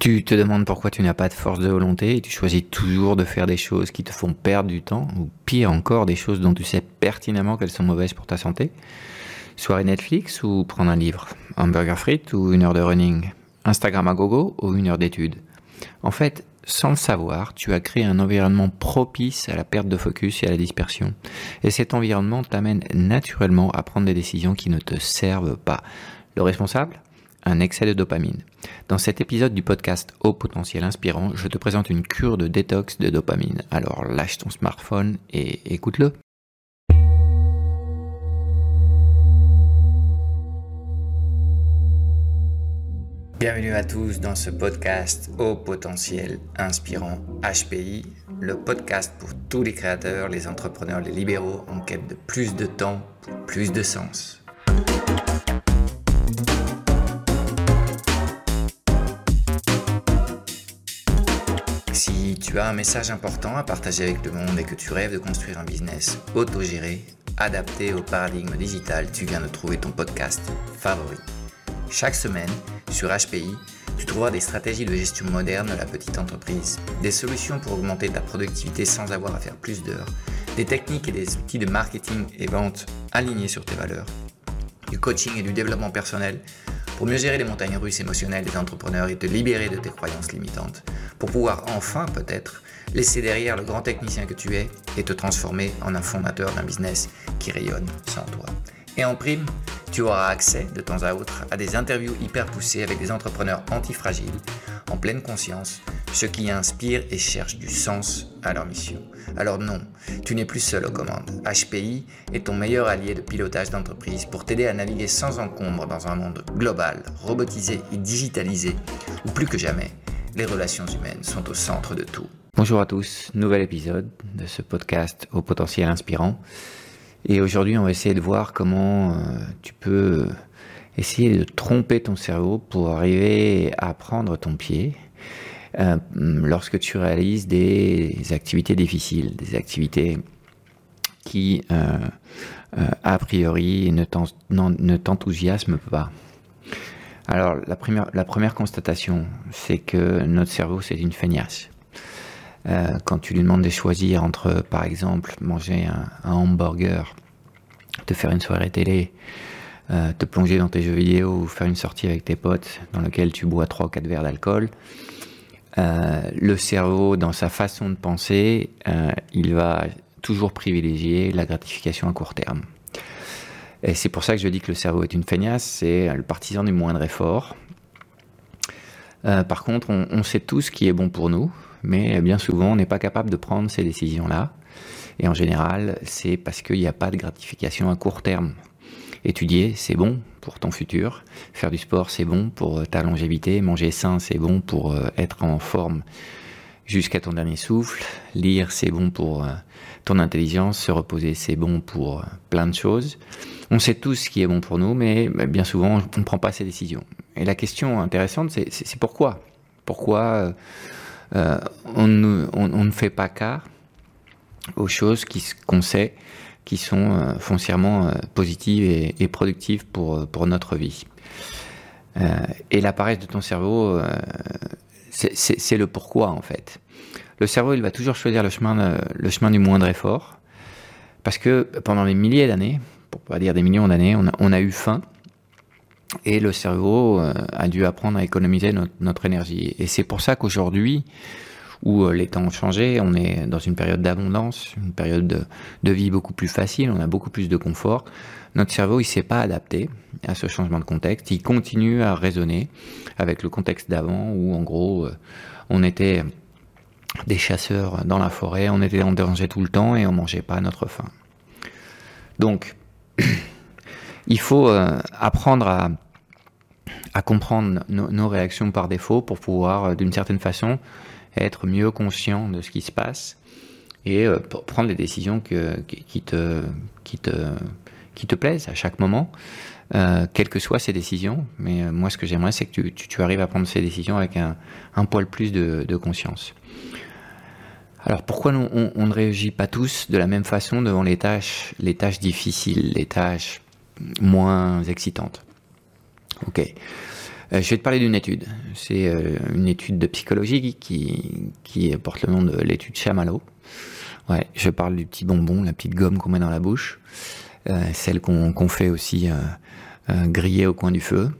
Tu te demandes pourquoi tu n'as pas de force de volonté et tu choisis toujours de faire des choses qui te font perdre du temps, ou pire encore, des choses dont tu sais pertinemment qu'elles sont mauvaises pour ta santé. Soirée Netflix ou prendre un livre, hamburger frites ou une heure de running, Instagram à gogo ou une heure d'études? En fait, sans le savoir, tu as créé un environnement propice à la perte de focus et à la dispersion. Et cet environnement t'amène naturellement à prendre des décisions qui ne te servent pas. Le responsable? Un excès de dopamine. Dans cet épisode du podcast Au potentiel inspirant, je te présente une cure de détox de dopamine. Alors lâche ton smartphone et écoute-le. Bienvenue à tous dans ce podcast au potentiel inspirant HPI, le podcast pour tous les créateurs, les entrepreneurs, les libéraux en quête de plus de temps pour plus de sens. Tu as un message important à partager avec le monde et que tu rêves de construire un business autogéré, adapté au paradigme digital, tu viens de trouver ton podcast favori. Chaque semaine, sur HPI, tu trouveras des stratégies de gestion moderne de la petite entreprise, des solutions pour augmenter ta productivité sans avoir à faire plus d'heures, des techniques et des outils de marketing et vente alignés sur tes valeurs, du coaching et du développement personnel pour mieux gérer les montagnes russes émotionnelles des entrepreneurs et te libérer de tes croyances limitantes, pour pouvoir enfin peut-être laisser derrière le grand technicien que tu es et te transformer en un fondateur d'un business qui rayonne sans toi. Et en prime, tu auras accès de temps à autre à des interviews hyper poussées avec des entrepreneurs antifragiles, en pleine conscience, ceux qui inspirent et cherchent du sens à leur mission. Alors non, tu n'es plus seul aux commandes. HPI est ton meilleur allié de pilotage d'entreprise pour t'aider à naviguer sans encombre dans un monde global, robotisé et digitalisé, où plus que jamais, les relations humaines sont au centre de tout. Bonjour à tous, nouvel épisode de ce podcast au potentiel inspirant. Et aujourd'hui, on va essayer de voir comment euh, tu peux essayer de tromper ton cerveau pour arriver à prendre ton pied euh, lorsque tu réalises des activités difficiles, des activités qui, euh, a priori, ne t'enthousiasment pas. Alors, la première, constatation, c'est que notre cerveau, c'est une feignasse. Euh, quand tu lui demandes de choisir entre, par exemple, manger un, hamburger, te faire une soirée télé, euh, te plonger dans tes jeux vidéo ou faire une sortie avec tes potes dans lequel tu bois 3 ou 4 verres d'alcool, euh, le cerveau, dans sa façon de penser, il va toujours privilégier la gratification à court terme. Et c'est pour ça que je dis que le cerveau est une feignasse, c'est le partisan du moindre effort. par contre, on, on sait tout ce qui est bon pour nous, mais bien souvent on n'est pas capable de prendre ces décisions-là. Et en général, c'est parce qu'il n'y a pas de gratification à court terme. Étudier, c'est bon pour ton futur. Faire du sport, c'est bon pour ta longévité. Manger sain, c'est bon pour euh, être en forme jusqu'à ton dernier souffle. Lire, c'est bon pour euh, ton intelligence. Se reposer, c'est bon pour euh, plein de choses. On sait tous ce qui est bon pour nous, mais bien souvent, on ne prend pas ces décisions. Et la question intéressante, c'est pourquoi? Pourquoi euh, on, ne fait pas cas aux choses qu'on sait qui sont foncièrement positives et, productives pour, pour notre vie? et la paresse de ton cerveau, c'est le pourquoi en fait. Le cerveau, il va toujours choisir le chemin, le chemin du moindre effort, parce que pendant des milliers d'années, pour pas dire des millions d'années, on a eu faim, et le cerveau euh, a dû apprendre à économiser notre, énergie. Et c'est pour ça qu'aujourd'hui, où euh, les temps ont changé, on est dans une période d'abondance, une période de, vie beaucoup plus facile, on a beaucoup plus de confort. Notre cerveau, il s'est pas adapté à ce changement de contexte. Il continue à raisonner avec le contexte d'avant, où en gros, euh, on était des chasseurs dans la forêt, on était en danger tout le temps et on mangeait pas notre faim. Donc, il faut euh, apprendre à, comprendre nos réactions par défaut pour pouvoir, d'une certaine façon, être mieux conscient de ce qui se passe et euh, prendre les décisions qui, te, qui, te, qui te plaisent à chaque moment, quelles que soient ces décisions. Mais moi, ce que j'aimerais, c'est que tu, tu, arrives à prendre ces décisions avec un, un poil plus de, de conscience. Alors pourquoi on, on, ne réagit pas tous de la même façon devant les tâches, les tâches difficiles, les tâches moins excitante. Ok. Je vais te parler d'une étude. C'est une étude de psychologie qui, porte le nom de l'étude Chamallow. Ouais, je parle du petit bonbon, la petite gomme qu'on met dans la bouche, celle qu'on fait aussi griller au coin du feu.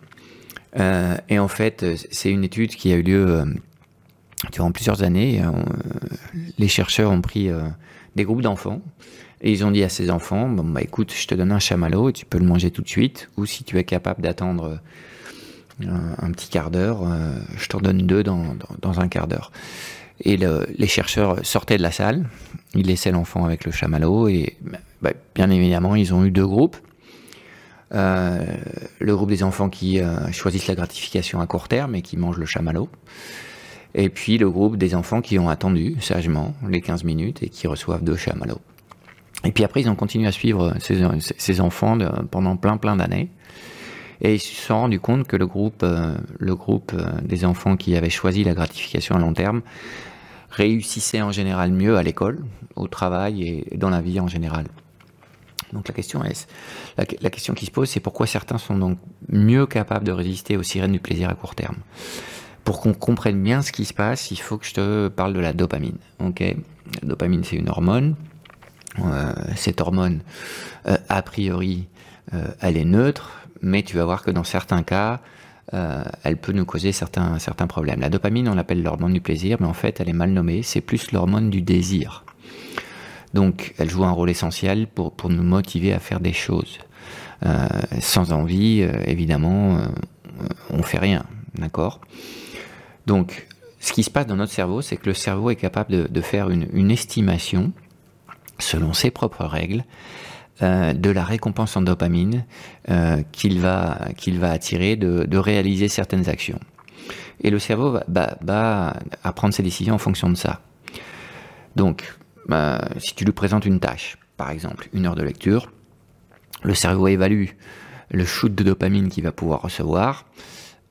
et en fait, c'est une étude qui a eu lieu durant plusieurs années. les chercheurs ont pris des groupes d'enfants et ils ont dit à ces enfants, bon bah écoute, je te donne un chamallow et tu peux le manger tout de suite, ou si tu es capable d'attendre un, petit quart d'heure, euh, je t'en donne deux dans, un quart d'heure. Et le, les chercheurs sortaient de la salle, ils laissaient l'enfant avec le chamallow et bah, bien évidemment ils ont eu deux groupes. Euh, le groupe des enfants qui euh, choisissent la gratification à court terme et qui mangent le chamallow. Et puis le groupe des enfants qui ont attendu sagement les 15 minutes et qui reçoivent deux chamallows. Et puis après, ils ont continué à suivre ces, enfants pendant plein plein d'années. Et ils se sont rendus compte que le groupe, euh, le groupe euh, des enfants qui avaient choisi la gratification à long terme réussissait en général mieux à l'école, au travail et dans la vie en général. Donc la question est, la, question qui se pose, c'est pourquoi certains sont donc mieux capables de résister aux sirènes du plaisir à court terme? Pour qu'on comprenne bien ce qui se passe, il faut que je te parle de la dopamine. La dopamine c'est une hormone euh, cette hormone, a priori, elle est neutre, mais tu vas voir que dans certains cas, elle peut nous causer certains, certains problèmes. La dopamine, on l'appelle l'hormone du plaisir, mais en fait, elle est mal nommée, c'est plus l'hormone du désir. Donc, elle joue un rôle essentiel pour, pour nous motiver à faire des choses. sans envie, évidemment, on fait rien, d'accord? Donc, ce qui se passe dans notre cerveau, c'est que le cerveau est capable de, de faire une, une estimation selon ses propres règles, euh, de la récompense en dopamine euh, qu'il va, attirer de, réaliser certaines actions. Et le cerveau va, prendre ses décisions en fonction de ça. Donc, euh, si tu lui présentes une tâche, par exemple une heure de lecture, le cerveau évalue le shoot de dopamine qu'il va pouvoir recevoir.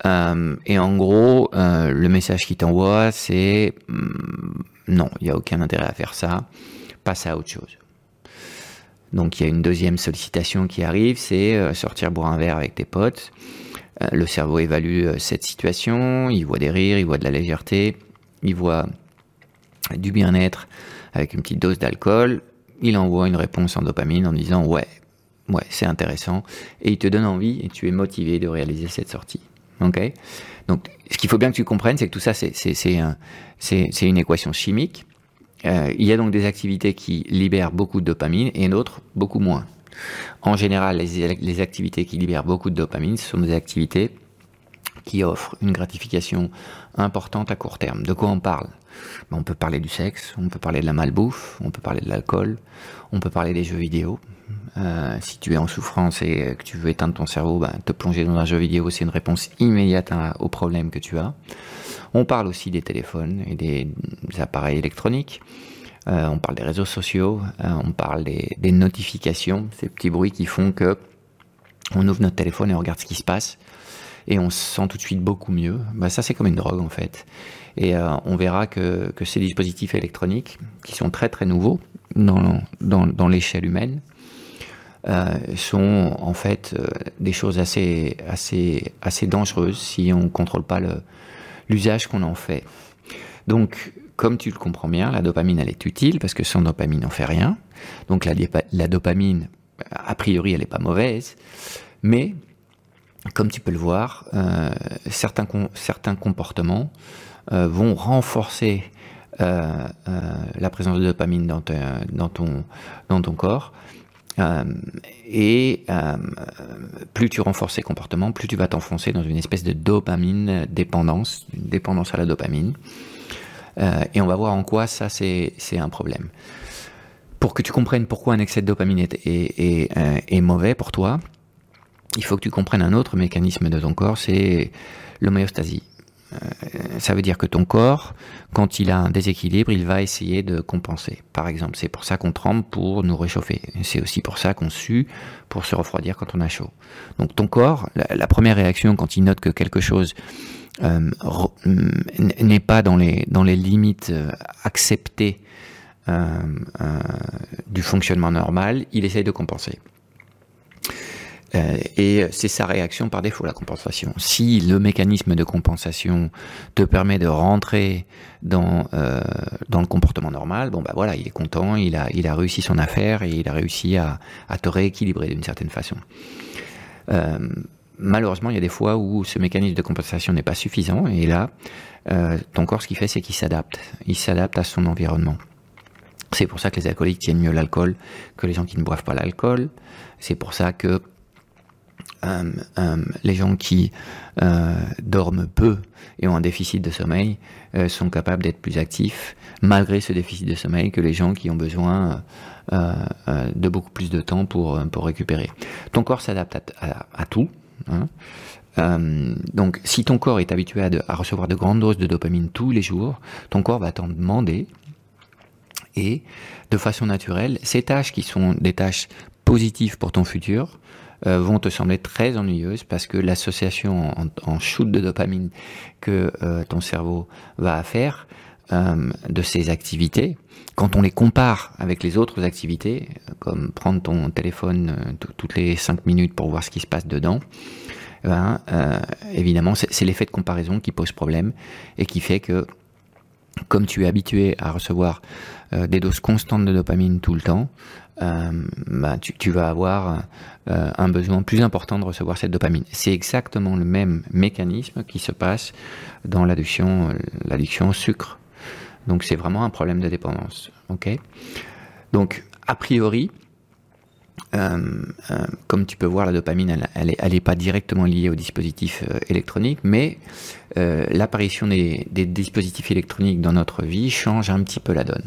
Et en gros, le message qu'il t'envoie, c'est hmm, non, il n'y a aucun intérêt à faire ça passe à autre chose. Donc il y a une deuxième sollicitation qui arrive, c'est euh, sortir boire un verre avec tes potes. Euh, le cerveau évalue euh, cette situation, il voit des rires, il voit de la légèreté, il voit du bien-être avec une petite dose d'alcool. Il envoie une réponse en dopamine en disant ouais, ouais, c'est intéressant, et il te donne envie et tu es motivé de réaliser cette sortie. Donc ce qu'il faut bien que tu comprennes, c'est que tout ça c'est une équation chimique euh, il y a donc des activités qui libèrent beaucoup de dopamine et d'autres beaucoup moins. En général, les, activités qui libèrent beaucoup de dopamine, ce sont des activités qui offrent une gratification importante à court terme. De quoi on parle? Ben, On peut parler du sexe, on peut parler de la malbouffe, on peut parler de l'alcool, on peut parler des jeux vidéo. Euh, si tu es en souffrance et que tu veux éteindre ton cerveau, ben, te plonger dans un jeu vidéo, c'est une réponse immédiate au problème que tu as. On parle aussi des téléphones et des, appareils électroniques. Euh, on parle des réseaux sociaux, euh, on parle des, notifications, ces petits bruits qui font que on ouvre notre téléphone et on regarde ce qui se passe et on se sent tout de suite beaucoup mieux. Bah, ça c'est comme une drogue en fait. Et euh, on verra que, ces dispositifs électroniques, qui sont très très nouveaux dans, l'échelle humaine, sont en fait des choses assez dangereuses si on ne contrôle pas le, l'usage qu'on en fait. Donc, comme tu le comprends bien, la dopamine, elle est utile parce que sans dopamine, on fait rien. Donc, la, dopamine, a priori, elle n'est pas mauvaise. Mais, comme tu peux le voir, euh, certains, comportements euh, vont renforcer euh, la présence de dopamine dans ton corps euh, et euh, plus tu renforces ces comportements, plus tu vas t'enfoncer dans une espèce de dopamine dépendance, une dépendance à la dopamine. Euh, et on va voir en quoi ça c'est un problème. Pour que tu comprennes pourquoi un excès de dopamine est, est, est mauvais pour toi, il faut que tu comprennes un autre mécanisme de ton corps, c'est l'homéostasie. Euh, ça veut dire que ton corps, quand il a un déséquilibre, il va essayer de compenser. Par exemple, c'est pour ça qu'on tremble pour nous réchauffer. C'est aussi pour ça qu'on sue pour se refroidir quand on a chaud. Donc ton corps, la, première réaction quand il note que quelque chose euh, n'est pas dans les, dans les limites euh, acceptées du fonctionnement normal, il essaye de compenser. Euh, et c'est sa réaction par défaut, la compensation. Si le mécanisme de compensation te permet de rentrer dans, euh, dans le comportement normal, bon bah voilà, il est content, il a, il a réussi son affaire et il a réussi à, à te rééquilibrer d'une certaine façon. Euh, malheureusement, il y a des fois où ce mécanisme de compensation n'est pas suffisant et là, euh, ton corps, ce qu'il fait, c'est qu'il s'adapte. Il s'adapte à son environnement. C'est pour ça que les alcooliques tiennent mieux l'alcool que les gens qui ne boivent pas l'alcool. C'est pour ça que euh, euh, les gens qui euh, dorment peu et ont un déficit de sommeil sont capables d'être plus actifs malgré ce déficit de sommeil que les gens qui ont besoin de beaucoup plus de temps pour, pour récupérer. Ton corps s'adapte à, tout. Hein. donc, si ton corps est habitué à, recevoir de grandes doses de dopamine tous les jours, ton corps va t'en demander. Et de façon naturelle, ces tâches qui sont des tâches positives pour ton futur euh, vont te sembler très ennuyeuses parce que l'association en, shoot de dopamine que euh, ton cerveau va faire euh, de ces activités, quand on les compare avec les autres activités, comme prendre ton téléphone toutes les 5 minutes pour voir ce qui se passe dedans, ben, évidemment, c'est l'effet de comparaison qui pose problème et qui fait que comme tu es habitué à recevoir des doses constantes de dopamine tout le temps, euh, bah, tu, vas avoir euh, un besoin plus important de recevoir cette dopamine. C'est exactement le même mécanisme qui se passe dans l'addiction, l'addiction au sucre. Donc c'est vraiment un problème de dépendance. Donc a priori, euh, comme tu peux voir, la dopamine, elle, elle, pas directement liée au dispositif électronique, mais l'apparition des, des, dispositifs électroniques dans notre vie change un petit peu la donne.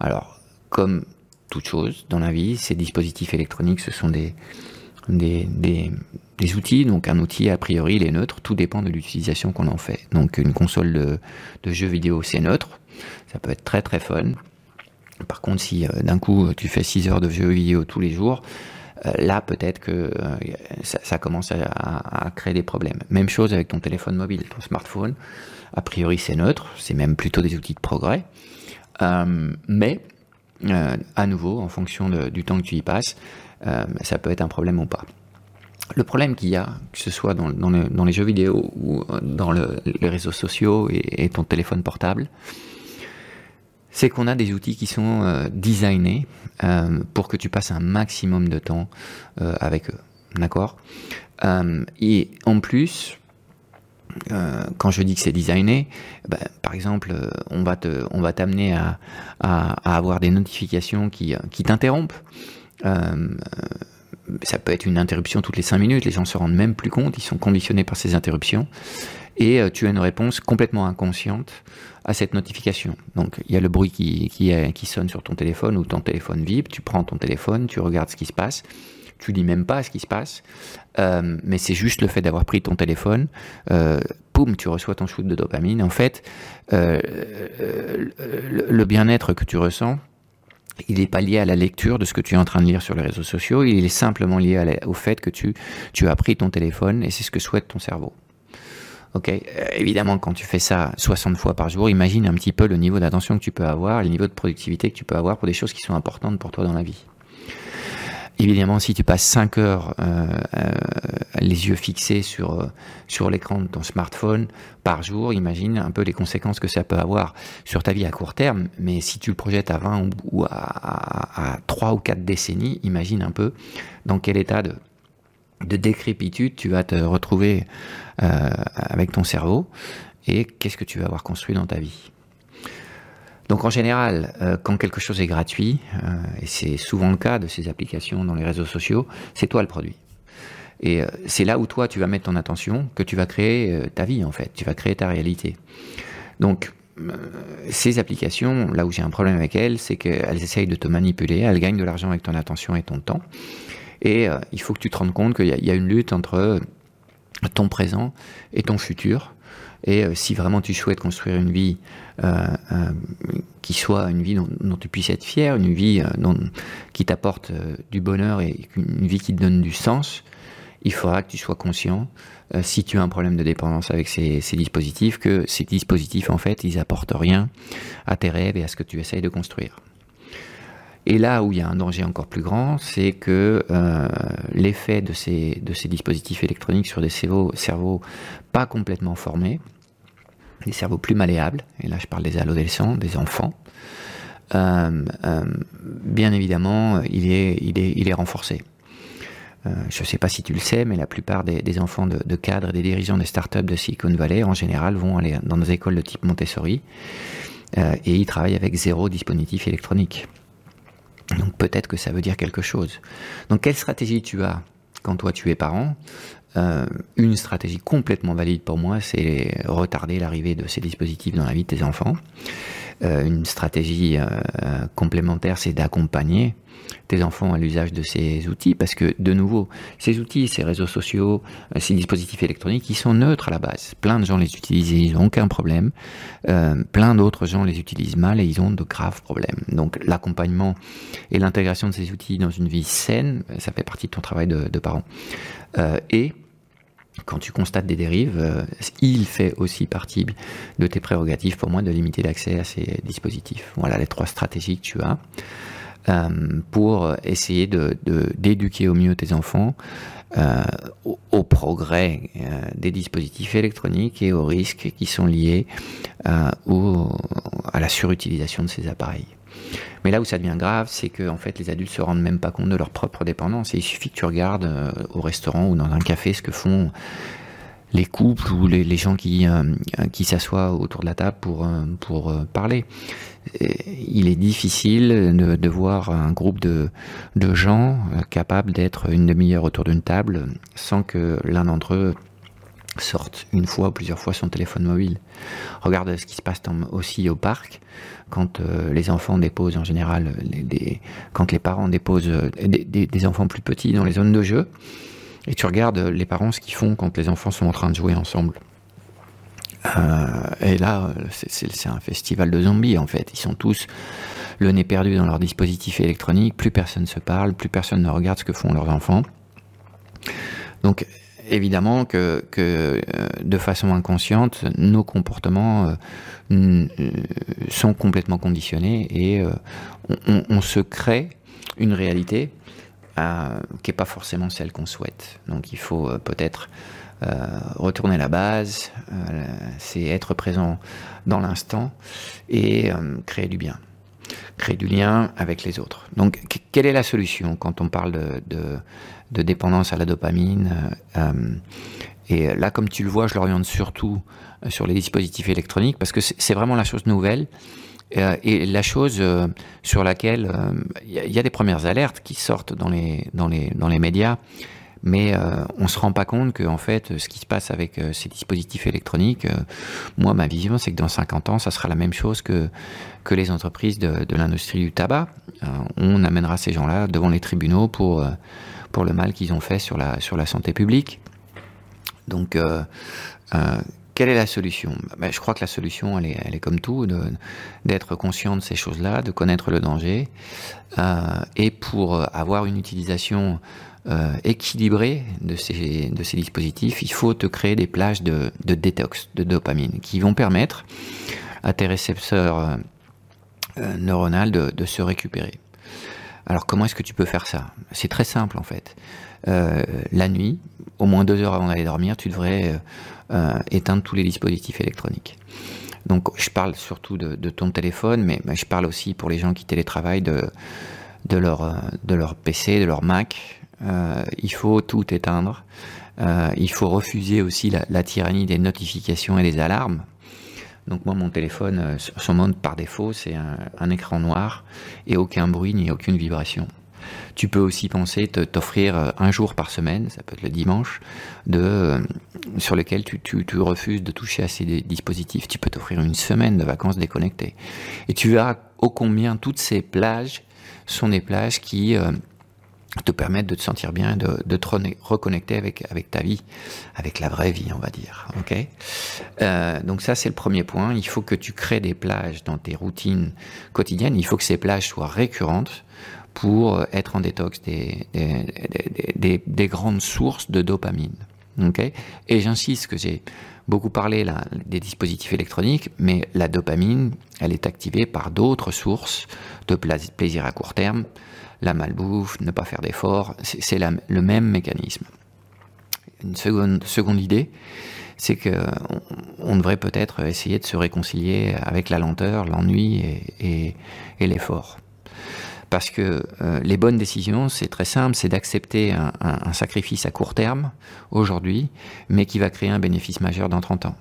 Alors, comme toute chose dans la vie. Ces dispositifs électroniques, ce sont des, outils. Donc un outil, a priori, il est neutre. Tout dépend de l'utilisation qu'on en fait. Donc une console de, de jeux vidéo, c'est neutre. Ça peut être très très fun. Par contre, si euh, d'un coup tu fais 6 heures de jeux vidéo tous les jours, euh, là peut-être que euh, ça, commence à, créer des problèmes. Même chose avec ton téléphone mobile, ton smartphone. A priori, c'est neutre. C'est même plutôt des outils de progrès. mais euh, à nouveau, en fonction du temps que tu y passes, euh, ça peut être un problème ou pas. Le problème qu'il y a, que ce soit dans, les jeux vidéo ou euh, dans les réseaux sociaux et, ton téléphone portable, c'est qu'on a des outils qui sont designés pour que tu passes un maximum de temps avec eux. D'accord? Et en plus, euh, quand je dis que c'est designé, ben, par exemple, euh, on va te, on va t'amener à, avoir des notifications qui, qui t'interrompent. Euh, ça peut être une interruption toutes les 5 minutes, les gens se rendent même plus compte, ils sont conditionnés par ces interruptions, et tu as une réponse complètement inconsciente à cette notification. Donc il y a le bruit qui, qui sonne sur ton téléphone ou ton téléphone vibre, tu prends ton téléphone, tu regardes ce qui se passe, tu dis même pas ce qui se passe, euh, mais c'est juste le fait d'avoir pris ton téléphone, euh, poum, tu reçois ton shoot de dopamine. En fait, euh, le, bien-être que tu ressens, il n'est pas lié à la lecture de ce que tu es en train de lire sur les réseaux sociaux, il est simplement lié au fait que tu, as pris ton téléphone et c'est ce que souhaite ton cerveau. Ok, évidemment, quand tu fais ça 60 fois par jour, imagine un petit peu le niveau d'attention que tu peux avoir, le niveau de productivité que tu peux avoir pour des choses qui sont importantes pour toi dans la vie. Évidemment, si tu passes 5 heures euh, euh, les yeux fixés sur, euh, sur l'écran de ton smartphone par jour, imagine un peu les conséquences que ça peut avoir sur ta vie à court terme. Mais si tu le projettes à 20 ou à, à, 3 ou 4 décennies, imagine un peu dans quel état de, de décrépitude tu vas te retrouver avec ton cerveau et qu'est-ce que tu vas avoir construit dans ta vie. Donc en général, euh, quand quelque chose est gratuit, euh, et c'est souvent le cas de ces applications dans les réseaux sociaux, c'est toi le produit. Et euh, c'est là où toi tu vas mettre ton attention que tu vas créer ta vie en fait, tu vas créer ta réalité. Donc ces applications, là où j'ai un problème avec elles, c'est qu'elles essayent de te manipuler, elles gagnent de l'argent avec ton attention et ton temps. Et il faut que tu te rendes compte qu'il y, a une lutte entre ton présent et ton futur. Et euh, si vraiment tu souhaites construire une vie euh, euh, qui soit une vie dont, tu puisses être fier, une vie qui t'apporte du bonheur et une vie qui te donne du sens, il faudra que tu sois conscient, si tu as un problème de dépendance avec ces, dispositifs, que ces dispositifs, en fait, ils apportent rien à tes rêves et à ce que tu essayes de construire. Et là où il y a un danger encore plus grand, c'est que l'effet de ces, dispositifs électroniques sur des cerveaux pas complètement formés, des cerveaux plus malléables, et là je parle des adolescents, des enfants, euh, euh, bien évidemment, il est, il est, il est renforcé. Euh, je ne sais pas si tu le sais, mais la plupart des, enfants de, cadres et des dirigeants des startups de Silicon Valley, en général, vont aller dans des écoles de type Montessori et ils travaillent avec zéro dispositif électronique. Donc peut-être que ça veut dire quelque chose. Donc quelle stratégie tu as quand toi tu es parent? Une stratégie complètement valide pour moi, c'est retarder l'arrivée de ces dispositifs dans la vie de tes enfants. Euh, une stratégie euh, complémentaire, c'est d'accompagner tes enfants à l'usage de ces outils, parce que de nouveau, ces outils, ces réseaux sociaux, euh, ces dispositifs électroniques, ils sont neutres à la base. Plein de gens les utilisent et ils n'ont aucun problème. plein d'autres gens les utilisent mal et ils ont de graves problèmes. Donc l'accompagnement et l'intégration de ces outils dans une vie saine, ça fait partie de ton travail de, de parent. et quand tu constates des dérives, euh, il fait aussi partie de tes prérogatives pour moi de limiter l'accès à ces dispositifs. Voilà les trois stratégies que tu as euh, pour essayer d'éduquer au mieux tes enfants euh, au, progrès des dispositifs électroniques et aux risques qui sont liés à la surutilisation de ces appareils. Mais là où ça devient grave, c'est que fait, les adultes se rendent même pas compte de leur propre dépendance. Il suffit que tu regardes euh, au restaurant ou dans un café ce que font les couples ou les, gens qui, euh, qui s'assoient autour de la table pour, euh, pour parler. il est difficile de, de, voir un groupe de, de gens capables d'être une demi-heure autour d'une table sans que l'un d'entre eux sorte une fois ou plusieurs fois son téléphone mobile. Regarde ce qui se passe aussi au parc, quand euh, les enfants déposent en général, les, quand les parents déposent euh, des, enfants plus petits dans les zones de jeu, et tu regardes les parents ce qu'ils font quand les enfants sont en train de jouer ensemble. Euh, et là, c'est un festival de zombies en fait. Ils sont tous le nez perdu dans leur dispositif électronique, plus personne se parle, plus personne ne regarde ce que font leurs enfants. Donc évidemment que, euh, de façon inconsciente, nos comportements euh, euh, sont complètement conditionnés et on, se crée une réalité qui n'est pas forcément celle qu'on souhaite. Donc il faut peut-être retourner à la base, c'est être présent dans l'instant et créer du bien créer du lien avec les autres. Donc, quelle est la solution quand on parle de, dépendance à la dopamine. Euh, euh, et là, comme tu le vois, je l'oriente surtout euh, sur les dispositifs électroniques parce que c'est vraiment la chose nouvelle et la chose sur laquelle il y, a des premières alertes qui sortent dans les médias, mais on se rend pas compte que fait, ce qui se passe avec ces dispositifs électroniques, moi, ma vision, c'est que dans 50 ans, ça sera la même chose que, que les entreprises de, de l'industrie du tabac. on amènera ces gens-là devant les tribunaux pour pour le mal qu'ils ont fait sur la, sur la santé publique. Donc, euh, euh, quelle est la solution? Ben, Je crois que la solution, elle est, elle est comme tout, d'être conscient de ces choses-là, de connaître le danger, euh, et pour avoir une utilisation de ces, de ces dispositifs, il faut te créer des plages de, détox de dopamine qui vont permettre à tes récepteurs neuronaux de, de se récupérer. Alors comment est-ce que tu peux faire ça? C'est très simple en fait. Euh, la nuit, au moins deux heures avant d'aller dormir, tu devrais euh, euh, éteindre tous les dispositifs électroniques. Donc je parle surtout de, ton téléphone, mais, je parle aussi pour les gens qui télétravaillent de leur PC, de leur Mac. Il faut tout éteindre. il faut refuser aussi la, tyrannie des notifications et des alarmes. Donc moi, mon téléphone, euh, son mode par défaut, c'est un, écran noir et aucun bruit ni aucune vibration. Tu peux aussi penser t'offrir euh, un jour par semaine, ça peut être le dimanche, euh, sur lequel tu, refuses de toucher à ces dispositifs. Tu peux t'offrir une semaine de vacances déconnectées. Et tu verras ô combien toutes ces plages sont des plages qui te permettre de te sentir bien, de, de te reconnecter avec, ta vie, avec la vraie vie, on va dire. Euh, Donc ça, c'est le premier point. Il faut que tu crées des plages dans tes routines quotidiennes. Il faut que ces plages soient récurrentes pour être en détox des, des, des, des, des grandes sources de dopamine. Et j'insiste que j'ai beaucoup parlé des dispositifs électroniques, mais la dopamine, elle est activée par d'autres sources de plaisir à court terme. La malbouffe, ne pas faire d'efforts, c'est le même mécanisme. Une seconde, idée, c'est qu'on on devrait peut-être essayer de se réconcilier avec la lenteur, l'ennui et, l'effort. Parce que euh, les bonnes décisions, c'est très simple, c'est d'accepter un, sacrifice à court terme aujourd'hui, mais qui va créer un bénéfice majeur dans 30 ans.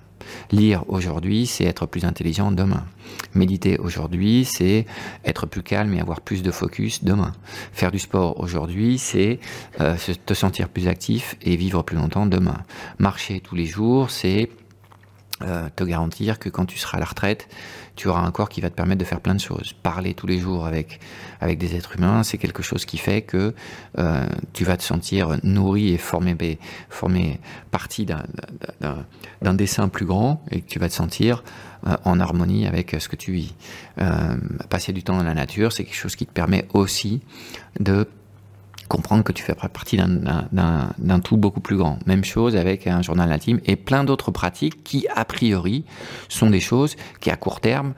Lire aujourd'hui, c'est être plus intelligent demain. Méditer aujourd'hui, c'est être plus calme et avoir plus de focus demain. Faire du sport aujourd'hui, c'est euh, te sentir plus actif et vivre plus longtemps demain. Marcher tous les jours, c'est euh, te garantir que quand tu seras à la retraite, tu auras un corps qui va te permettre de faire plein de choses. Parler tous les jours avec, avec des êtres humains, c'est quelque chose qui fait que euh, tu vas te sentir nourri et formé, formé partie d'un dessin plus grand et que tu vas te sentir euh, en harmonie avec ce que tu vis. passer du temps dans la nature, c'est quelque chose qui te permet aussi de comprendre que tu fais partie d'un tout beaucoup plus grand. Même chose avec un journal intime et plein d'autres pratiques qui, a priori, sont des choses qui, à court terme,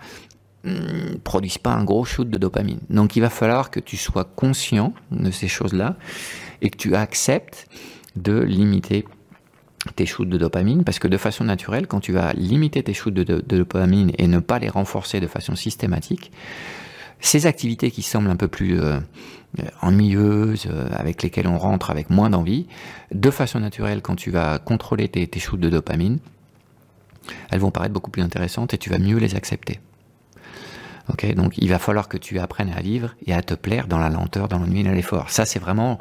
hmm, produisent pas un gros shoot de dopamine. Donc il va falloir que tu sois conscient de ces choses-là et que tu acceptes de limiter tes shoots de dopamine parce que de façon naturelle, quand tu vas limiter tes shoots de dopamine et ne pas les renforcer de façon systématique, ces activités qui semblent un peu plus euh, ennuyeuses, euh, avec lesquelles on rentre avec moins d'envie, de façon naturelle, quand tu vas contrôler tes, tes shoots de dopamine, elles vont paraître beaucoup plus intéressantes et tu vas mieux les accepter. Ok, donc il va falloir que tu apprennes à vivre et à te plaire dans la lenteur, dans l'ennui dans l'effort. Ça, c'est vraiment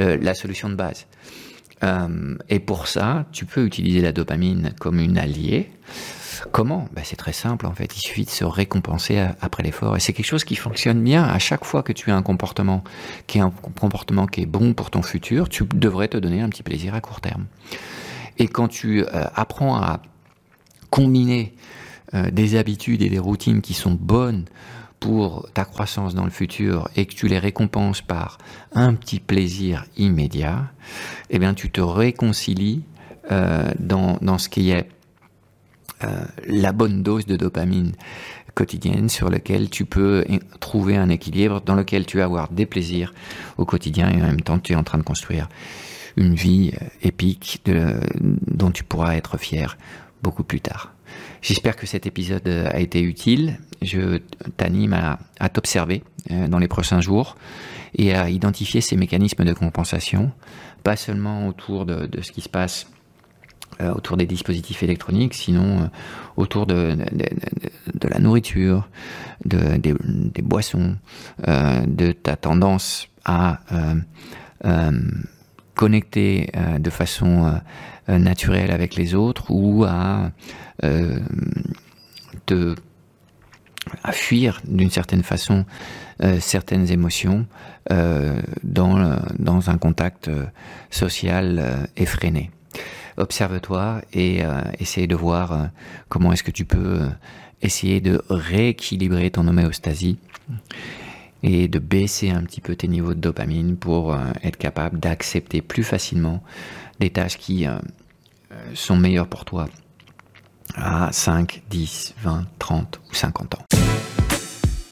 euh, la solution de base. et pour ça, tu peux utiliser la dopamine comme une alliée. Comment ben, C'est très simple en fait, il suffit de se récompenser après l'effort. Et c'est quelque chose qui fonctionne bien à chaque fois que tu as un comportement qui est un comportement qui est bon pour ton futur, tu devrais te donner un petit plaisir à court terme. Et quand tu euh, apprends à combiner euh, des habitudes et des routines qui sont bonnes pour ta croissance dans le futur et que tu les récompenses par un petit plaisir immédiat, eh bien tu te réconcilies euh, dans, ce qui est la bonne dose de dopamine quotidienne sur lequel tu peux trouver un équilibre dans lequel tu vas avoir des plaisirs au quotidien et en même temps tu es en train de construire une vie euh, épique dont tu pourras être fier beaucoup plus tard. J'espère que cet épisode euh, a été utile. Je t'anime à, t'observer dans les prochains jours et à identifier ces mécanismes de compensation, pas seulement autour de ce qui se passe euh, autour des dispositifs électroniques, sinon euh, autour de, de, la nourriture, de, des, boissons, euh, de ta tendance à connecter de façon naturelle avec les autres ou à te à fuir d'une certaine façon certaines émotions dans, dans un contact social effréné observe-toi et euh, essaye de voir euh, comment est-ce que tu peux euh, essayer de rééquilibrer ton homéostasie et de baisser un petit peu tes niveaux de dopamine pour être capable d'accepter plus facilement des tâches qui sont meilleures pour toi à 5, 10, 20, 30 ou 50 ans.